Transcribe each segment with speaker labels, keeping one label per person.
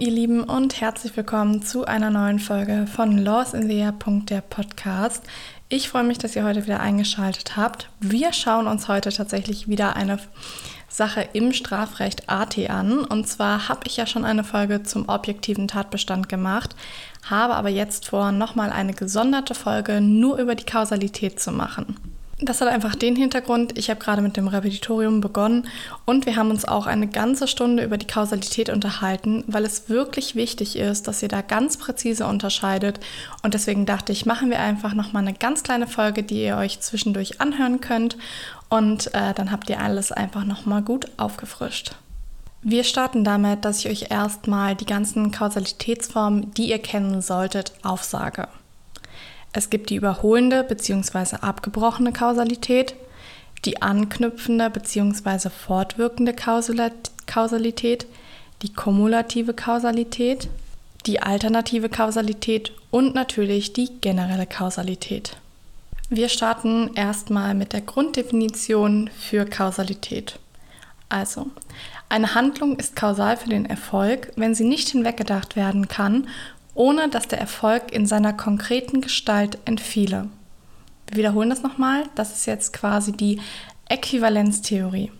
Speaker 1: ihr Lieben, und herzlich willkommen zu einer neuen Folge von Laws in the Air. der Podcast. Ich freue mich, dass ihr heute wieder eingeschaltet habt. Wir schauen uns heute tatsächlich wieder eine Sache im Strafrecht AT an. Und zwar habe ich ja schon eine Folge zum objektiven Tatbestand gemacht, habe aber jetzt vor, nochmal eine gesonderte Folge nur über die Kausalität zu machen. Das hat einfach den Hintergrund, ich habe gerade mit dem Repetitorium begonnen und wir haben uns auch eine ganze Stunde über die Kausalität unterhalten, weil es wirklich wichtig ist, dass ihr da ganz präzise unterscheidet. Und deswegen dachte ich, machen wir einfach nochmal eine ganz kleine Folge, die ihr euch zwischendurch anhören könnt. Und äh, dann habt ihr alles einfach nochmal gut aufgefrischt. Wir starten damit, dass ich euch erstmal die ganzen Kausalitätsformen, die ihr kennen solltet, aufsage. Es gibt die überholende bzw. abgebrochene Kausalität, die anknüpfende bzw. fortwirkende Kausalität, die kumulative Kausalität, die alternative Kausalität und natürlich die generelle Kausalität. Wir starten erstmal mit der Grunddefinition für Kausalität. Also, eine Handlung ist kausal für den Erfolg, wenn sie nicht hinweggedacht werden kann ohne dass der Erfolg in seiner konkreten Gestalt entfiele. Wir wiederholen das nochmal, das ist jetzt quasi die Äquivalenztheorie.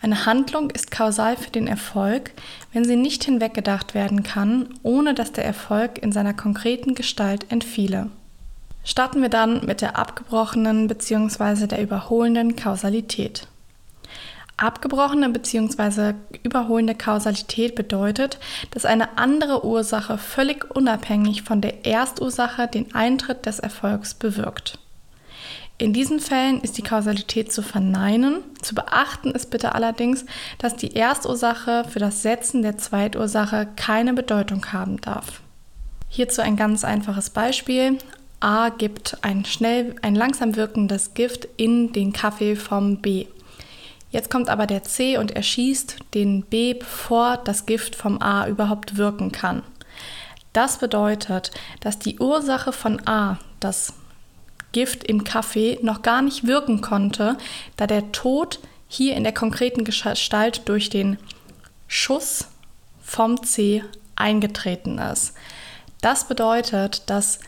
Speaker 1: Eine Handlung ist kausal für den Erfolg, wenn sie nicht hinweggedacht werden kann, ohne dass der Erfolg in seiner konkreten Gestalt entfiele. Starten wir dann mit der abgebrochenen bzw. der überholenden Kausalität. Abgebrochene bzw. überholende Kausalität bedeutet, dass eine andere Ursache völlig unabhängig von der Erstursache den Eintritt des Erfolgs bewirkt. In diesen Fällen ist die Kausalität zu verneinen. Zu beachten ist bitte allerdings, dass die Erstursache für das Setzen der Zweitursache keine Bedeutung haben darf. Hierzu ein ganz einfaches Beispiel. A gibt ein schnell, ein langsam wirkendes Gift in den Kaffee vom B. Jetzt kommt aber der C und erschießt den B, bevor das Gift vom A überhaupt wirken kann. Das bedeutet, dass die Ursache von A, das Gift im Kaffee, noch gar nicht wirken konnte, da der Tod hier in der konkreten Gestalt durch den Schuss vom C eingetreten ist. Das bedeutet, dass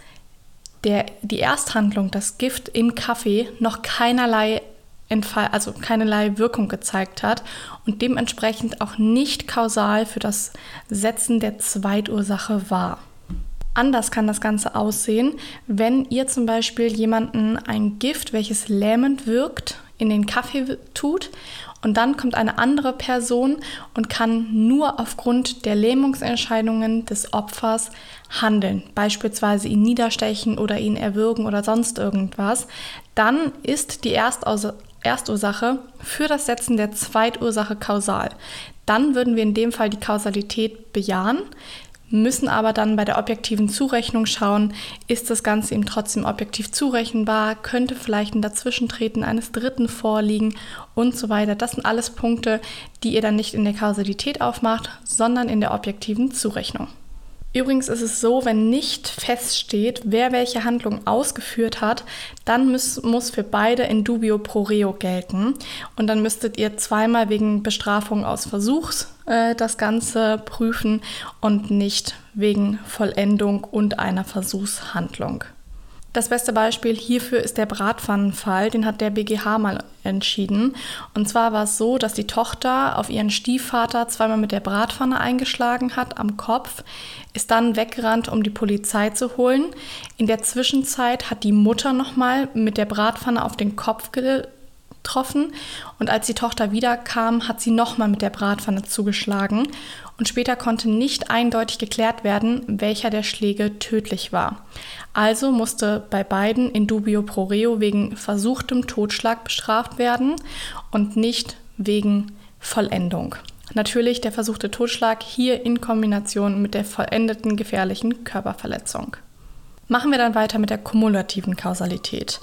Speaker 1: der, die Ersthandlung, das Gift im Kaffee, noch keinerlei Entfall, also keinerlei Wirkung gezeigt hat und dementsprechend auch nicht kausal für das Setzen der Zweitursache war. Anders kann das Ganze aussehen, wenn ihr zum Beispiel jemanden ein Gift, welches lähmend wirkt, in den Kaffee tut und dann kommt eine andere Person und kann nur aufgrund der Lähmungsentscheidungen des Opfers handeln, beispielsweise ihn niederstechen oder ihn erwürgen oder sonst irgendwas, dann ist die Erstaus Erstursache für das Setzen der Zweitursache kausal. Dann würden wir in dem Fall die Kausalität bejahen, müssen aber dann bei der objektiven Zurechnung schauen, ist das Ganze ihm trotzdem objektiv zurechenbar, könnte vielleicht ein Dazwischentreten eines Dritten vorliegen und so weiter. Das sind alles Punkte, die ihr dann nicht in der Kausalität aufmacht, sondern in der objektiven Zurechnung. Übrigens ist es so, wenn nicht feststeht, wer welche Handlung ausgeführt hat, dann muss, muss für beide in dubio pro reo gelten. Und dann müsstet ihr zweimal wegen Bestrafung aus Versuchs äh, das Ganze prüfen und nicht wegen Vollendung und einer Versuchshandlung. Das beste Beispiel hierfür ist der Bratpfannenfall, den hat der BGH mal entschieden. Und zwar war es so, dass die Tochter auf ihren Stiefvater zweimal mit der Bratpfanne eingeschlagen hat am Kopf, ist dann weggerannt, um die Polizei zu holen. In der Zwischenzeit hat die Mutter nochmal mit der Bratpfanne auf den Kopf getroffen und als die Tochter wiederkam, hat sie nochmal mit der Bratpfanne zugeschlagen und später konnte nicht eindeutig geklärt werden, welcher der Schläge tödlich war. Also musste bei beiden in dubio pro reo wegen versuchtem Totschlag bestraft werden und nicht wegen Vollendung. Natürlich der versuchte Totschlag hier in Kombination mit der vollendeten gefährlichen Körperverletzung. Machen wir dann weiter mit der kumulativen Kausalität.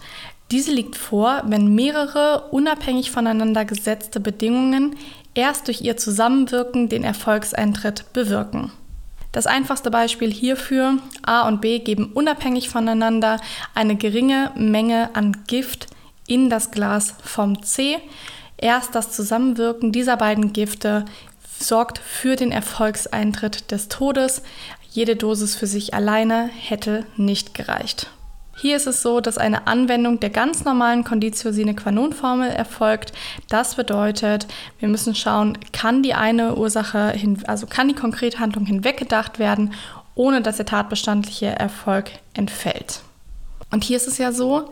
Speaker 1: Diese liegt vor, wenn mehrere unabhängig voneinander gesetzte Bedingungen erst durch ihr Zusammenwirken den Erfolgseintritt bewirken. Das einfachste Beispiel hierfür, A und B geben unabhängig voneinander eine geringe Menge an Gift in das Glas vom C. Erst das Zusammenwirken dieser beiden Gifte sorgt für den Erfolgseintritt des Todes. Jede Dosis für sich alleine hätte nicht gereicht. Hier ist es so, dass eine Anwendung der ganz normalen Conditio sine qua non Formel erfolgt. Das bedeutet, wir müssen schauen, kann die eine Ursache, hin, also kann die konkrete Handlung hinweggedacht werden, ohne dass der tatbestandliche Erfolg entfällt. Und hier ist es ja so,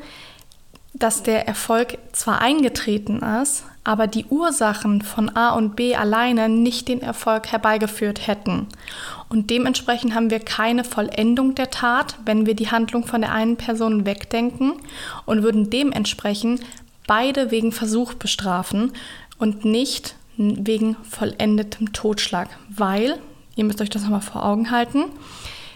Speaker 1: dass der Erfolg zwar eingetreten ist, aber die Ursachen von A und B alleine nicht den Erfolg herbeigeführt hätten. Und dementsprechend haben wir keine Vollendung der Tat, wenn wir die Handlung von der einen Person wegdenken und würden dementsprechend beide wegen Versuch bestrafen und nicht wegen vollendetem Totschlag, weil, ihr müsst euch das nochmal vor Augen halten,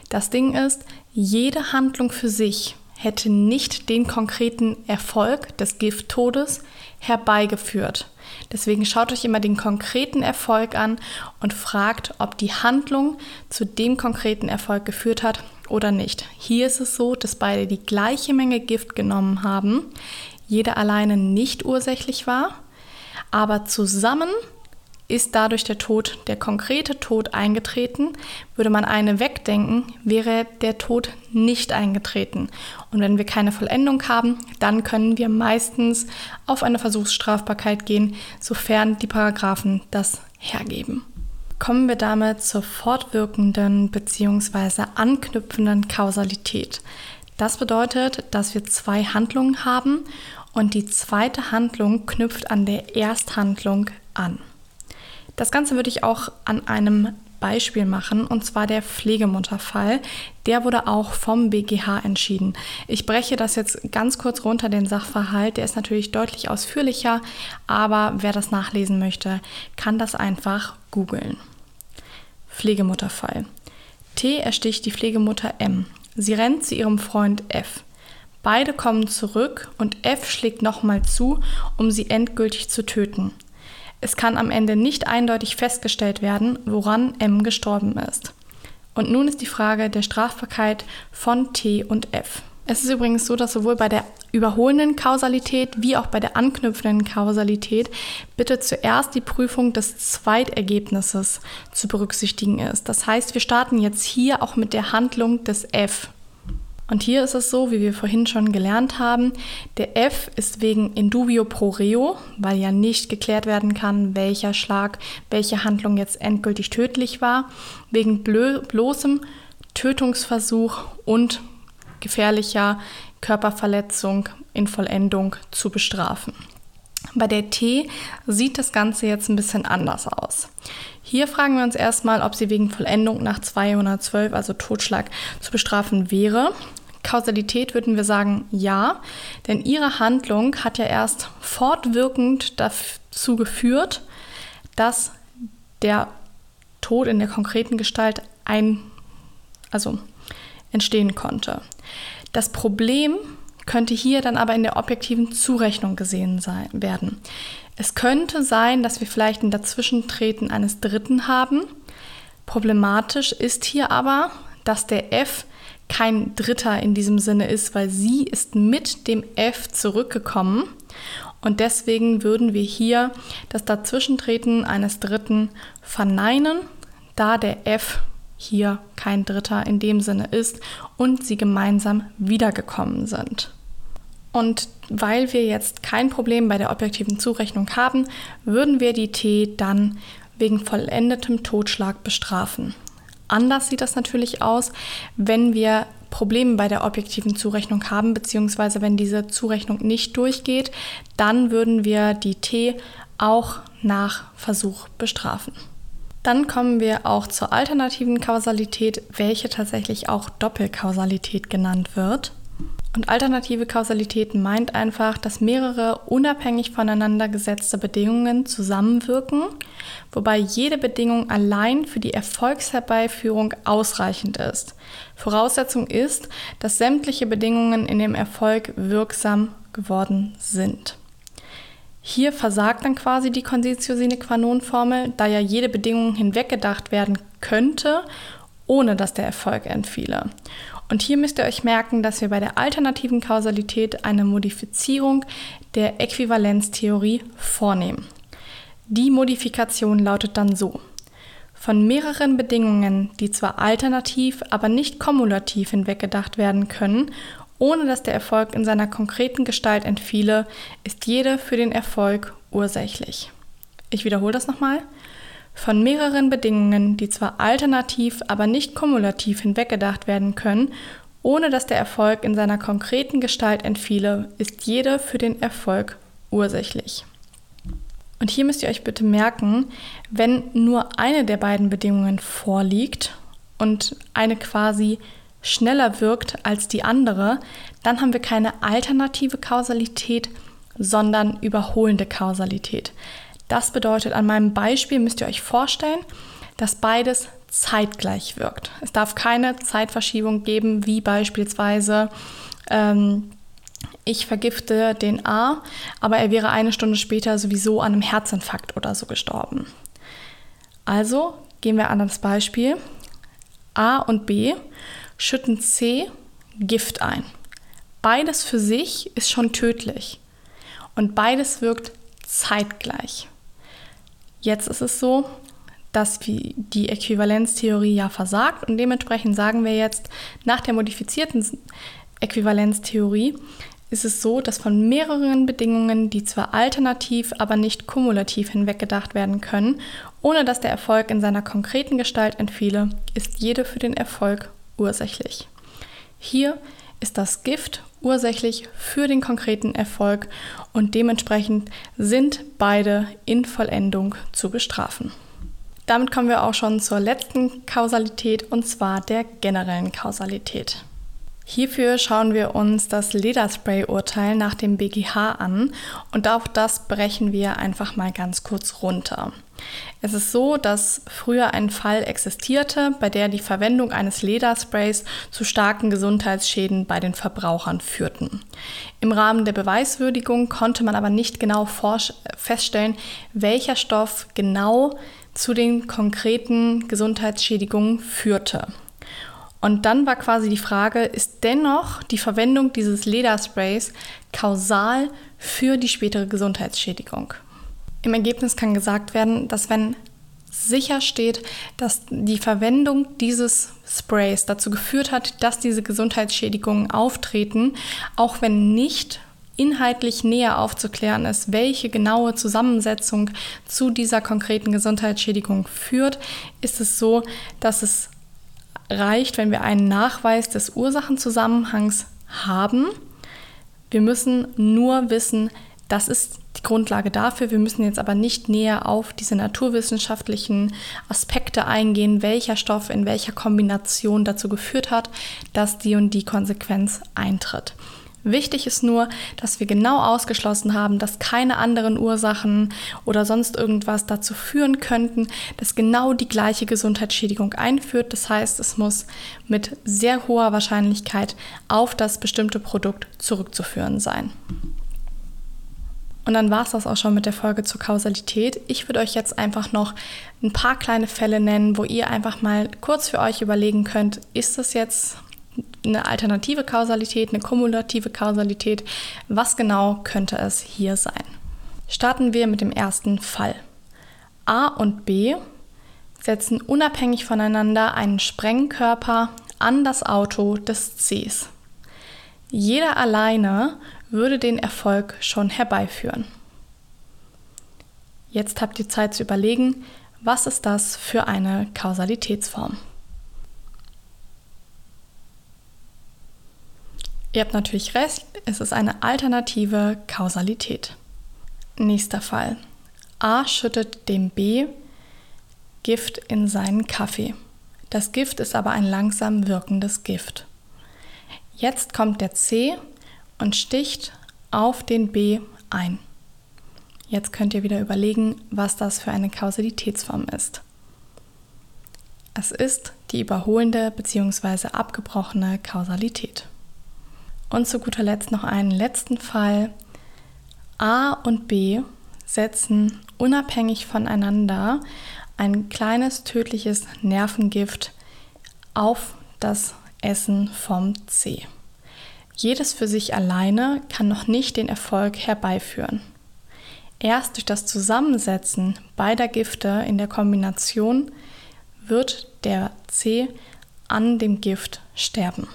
Speaker 1: das Ding ist, jede Handlung für sich hätte nicht den konkreten Erfolg des Gifttodes herbeigeführt. Deswegen schaut euch immer den konkreten Erfolg an und fragt, ob die Handlung zu dem konkreten Erfolg geführt hat oder nicht. Hier ist es so, dass beide die gleiche Menge Gift genommen haben, jeder alleine nicht ursächlich war, aber zusammen ist dadurch der Tod, der konkrete Tod eingetreten. Würde man eine wegdenken, wäre der Tod nicht eingetreten. Und wenn wir keine Vollendung haben, dann können wir meistens auf eine Versuchsstrafbarkeit gehen, sofern die Paragraphen das hergeben. Kommen wir damit zur fortwirkenden bzw. anknüpfenden Kausalität. Das bedeutet, dass wir zwei Handlungen haben und die zweite Handlung knüpft an der Ersthandlung an. Das Ganze würde ich auch an einem Beispiel machen, und zwar der Pflegemutterfall. Der wurde auch vom BGH entschieden. Ich breche das jetzt ganz kurz runter, den Sachverhalt. Der ist natürlich deutlich ausführlicher, aber wer das nachlesen möchte, kann das einfach googeln. Pflegemutterfall. T ersticht die Pflegemutter M. Sie rennt zu ihrem Freund F. Beide kommen zurück und F schlägt nochmal zu, um sie endgültig zu töten. Es kann am Ende nicht eindeutig festgestellt werden, woran M gestorben ist. Und nun ist die Frage der Strafbarkeit von T und F. Es ist übrigens so, dass sowohl bei der überholenden Kausalität wie auch bei der anknüpfenden Kausalität bitte zuerst die Prüfung des Zweitergebnisses zu berücksichtigen ist. Das heißt, wir starten jetzt hier auch mit der Handlung des F. Und hier ist es so, wie wir vorhin schon gelernt haben, der F ist wegen Indubio pro reo, weil ja nicht geklärt werden kann, welcher Schlag, welche Handlung jetzt endgültig tödlich war, wegen bloßem Tötungsversuch und gefährlicher Körperverletzung in Vollendung zu bestrafen. Bei der T sieht das Ganze jetzt ein bisschen anders aus. Hier fragen wir uns erstmal, ob sie wegen Vollendung nach 212, also Totschlag, zu bestrafen wäre. Kausalität würden wir sagen ja, denn ihre Handlung hat ja erst fortwirkend dazu geführt, dass der Tod in der konkreten Gestalt ein, also entstehen konnte. Das Problem könnte hier dann aber in der objektiven Zurechnung gesehen sein, werden. Es könnte sein, dass wir vielleicht ein Dazwischentreten eines Dritten haben. Problematisch ist hier aber, dass der F kein Dritter in diesem Sinne ist, weil sie ist mit dem F zurückgekommen. Und deswegen würden wir hier das Dazwischentreten eines Dritten verneinen, da der F hier kein Dritter in dem Sinne ist und sie gemeinsam wiedergekommen sind. Und weil wir jetzt kein Problem bei der objektiven Zurechnung haben, würden wir die T dann wegen vollendetem Totschlag bestrafen. Anders sieht das natürlich aus, wenn wir Probleme bei der objektiven Zurechnung haben, beziehungsweise wenn diese Zurechnung nicht durchgeht, dann würden wir die T auch nach Versuch bestrafen. Dann kommen wir auch zur alternativen Kausalität, welche tatsächlich auch Doppelkausalität genannt wird. Und alternative Kausalität meint einfach, dass mehrere unabhängig voneinander gesetzte Bedingungen zusammenwirken, wobei jede Bedingung allein für die Erfolgsherbeiführung ausreichend ist. Voraussetzung ist, dass sämtliche Bedingungen in dem Erfolg wirksam geworden sind. Hier versagt dann quasi die Conditio sine qua non Formel, da ja jede Bedingung hinweggedacht werden könnte, ohne dass der Erfolg entfiele. Und hier müsst ihr euch merken, dass wir bei der alternativen Kausalität eine Modifizierung der Äquivalenztheorie vornehmen. Die Modifikation lautet dann so. von mehreren Bedingungen, die zwar alternativ, aber nicht kumulativ hinweggedacht werden können, ohne dass der Erfolg in seiner konkreten Gestalt entfiele, ist jede für den Erfolg ursächlich. Ich wiederhole das nochmal. Von mehreren Bedingungen, die zwar alternativ, aber nicht kumulativ hinweggedacht werden können, ohne dass der Erfolg in seiner konkreten Gestalt entfiele, ist jede für den Erfolg ursächlich. Und hier müsst ihr euch bitte merken, wenn nur eine der beiden Bedingungen vorliegt und eine quasi schneller wirkt als die andere, dann haben wir keine alternative Kausalität, sondern überholende Kausalität. Das bedeutet, an meinem Beispiel müsst ihr euch vorstellen, dass beides zeitgleich wirkt. Es darf keine Zeitverschiebung geben, wie beispielsweise ähm, ich vergifte den A, aber er wäre eine Stunde später sowieso an einem Herzinfarkt oder so gestorben. Also gehen wir an das Beispiel. A und B schütten C Gift ein. Beides für sich ist schon tödlich und beides wirkt zeitgleich. Jetzt ist es so, dass die Äquivalenztheorie ja versagt und dementsprechend sagen wir jetzt nach der modifizierten Äquivalenztheorie ist es so, dass von mehreren Bedingungen, die zwar alternativ, aber nicht kumulativ hinweggedacht werden können, ohne dass der Erfolg in seiner konkreten Gestalt entfiele, ist jede für den Erfolg ursächlich. Hier ist das Gift ursächlich für den konkreten Erfolg und dementsprechend sind beide in Vollendung zu bestrafen. Damit kommen wir auch schon zur letzten Kausalität und zwar der generellen Kausalität. Hierfür schauen wir uns das Lederspray-Urteil nach dem BGH an und auch das brechen wir einfach mal ganz kurz runter. Es ist so, dass früher ein Fall existierte, bei der die Verwendung eines Ledersprays zu starken Gesundheitsschäden bei den Verbrauchern führten. Im Rahmen der Beweiswürdigung konnte man aber nicht genau feststellen, welcher Stoff genau zu den konkreten Gesundheitsschädigungen führte. Und dann war quasi die Frage, ist dennoch die Verwendung dieses Ledersprays kausal für die spätere Gesundheitsschädigung? Im Ergebnis kann gesagt werden, dass wenn sicher steht, dass die Verwendung dieses Sprays dazu geführt hat, dass diese Gesundheitsschädigungen auftreten, auch wenn nicht inhaltlich näher aufzuklären ist, welche genaue Zusammensetzung zu dieser konkreten Gesundheitsschädigung führt, ist es so, dass es reicht, wenn wir einen Nachweis des Ursachenzusammenhangs haben. Wir müssen nur wissen, das ist die Grundlage dafür. Wir müssen jetzt aber nicht näher auf diese naturwissenschaftlichen Aspekte eingehen, welcher Stoff in welcher Kombination dazu geführt hat, dass die und die Konsequenz eintritt. Wichtig ist nur, dass wir genau ausgeschlossen haben, dass keine anderen Ursachen oder sonst irgendwas dazu führen könnten, dass genau die gleiche Gesundheitsschädigung einführt. Das heißt, es muss mit sehr hoher Wahrscheinlichkeit auf das bestimmte Produkt zurückzuführen sein. Und dann war es das auch schon mit der Folge zur Kausalität. Ich würde euch jetzt einfach noch ein paar kleine Fälle nennen, wo ihr einfach mal kurz für euch überlegen könnt, ist das jetzt eine alternative Kausalität, eine kumulative Kausalität. Was genau könnte es hier sein? Starten wir mit dem ersten Fall. A und B setzen unabhängig voneinander einen Sprengkörper an das Auto des Cs. Jeder alleine würde den Erfolg schon herbeiführen. Jetzt habt ihr Zeit zu überlegen, was ist das für eine Kausalitätsform? Ihr habt natürlich recht, es ist eine alternative Kausalität. Nächster Fall. A schüttet dem B Gift in seinen Kaffee. Das Gift ist aber ein langsam wirkendes Gift. Jetzt kommt der C und sticht auf den B ein. Jetzt könnt ihr wieder überlegen, was das für eine Kausalitätsform ist. Es ist die überholende bzw. abgebrochene Kausalität. Und zu guter Letzt noch einen letzten Fall. A und B setzen unabhängig voneinander ein kleines tödliches Nervengift auf das Essen vom C. Jedes für sich alleine kann noch nicht den Erfolg herbeiführen. Erst durch das Zusammensetzen beider Gifte in der Kombination wird der C an dem Gift sterben.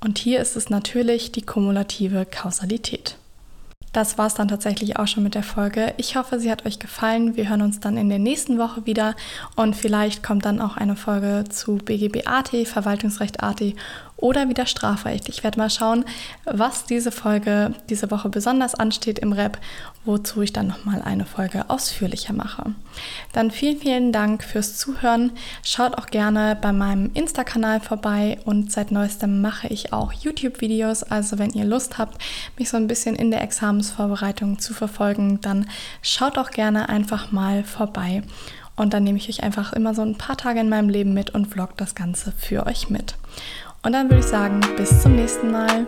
Speaker 1: Und hier ist es natürlich die kumulative Kausalität. Das war es dann tatsächlich auch schon mit der Folge. Ich hoffe, sie hat euch gefallen. Wir hören uns dann in der nächsten Woche wieder und vielleicht kommt dann auch eine Folge zu BGB AT, Verwaltungsrecht AT oder wieder Strafrecht. Ich werde mal schauen, was diese Folge diese Woche besonders ansteht im Rap, wozu ich dann nochmal eine Folge ausführlicher mache. Dann vielen, vielen Dank fürs Zuhören. Schaut auch gerne bei meinem Insta-Kanal vorbei und seit neuestem mache ich auch YouTube-Videos. Also wenn ihr Lust habt, mich so ein bisschen in der Examensvorbereitung zu verfolgen, dann schaut auch gerne einfach mal vorbei. Und dann nehme ich euch einfach immer so ein paar Tage in meinem Leben mit und vlog das Ganze für euch mit. Und dann würde ich sagen, bis zum nächsten Mal.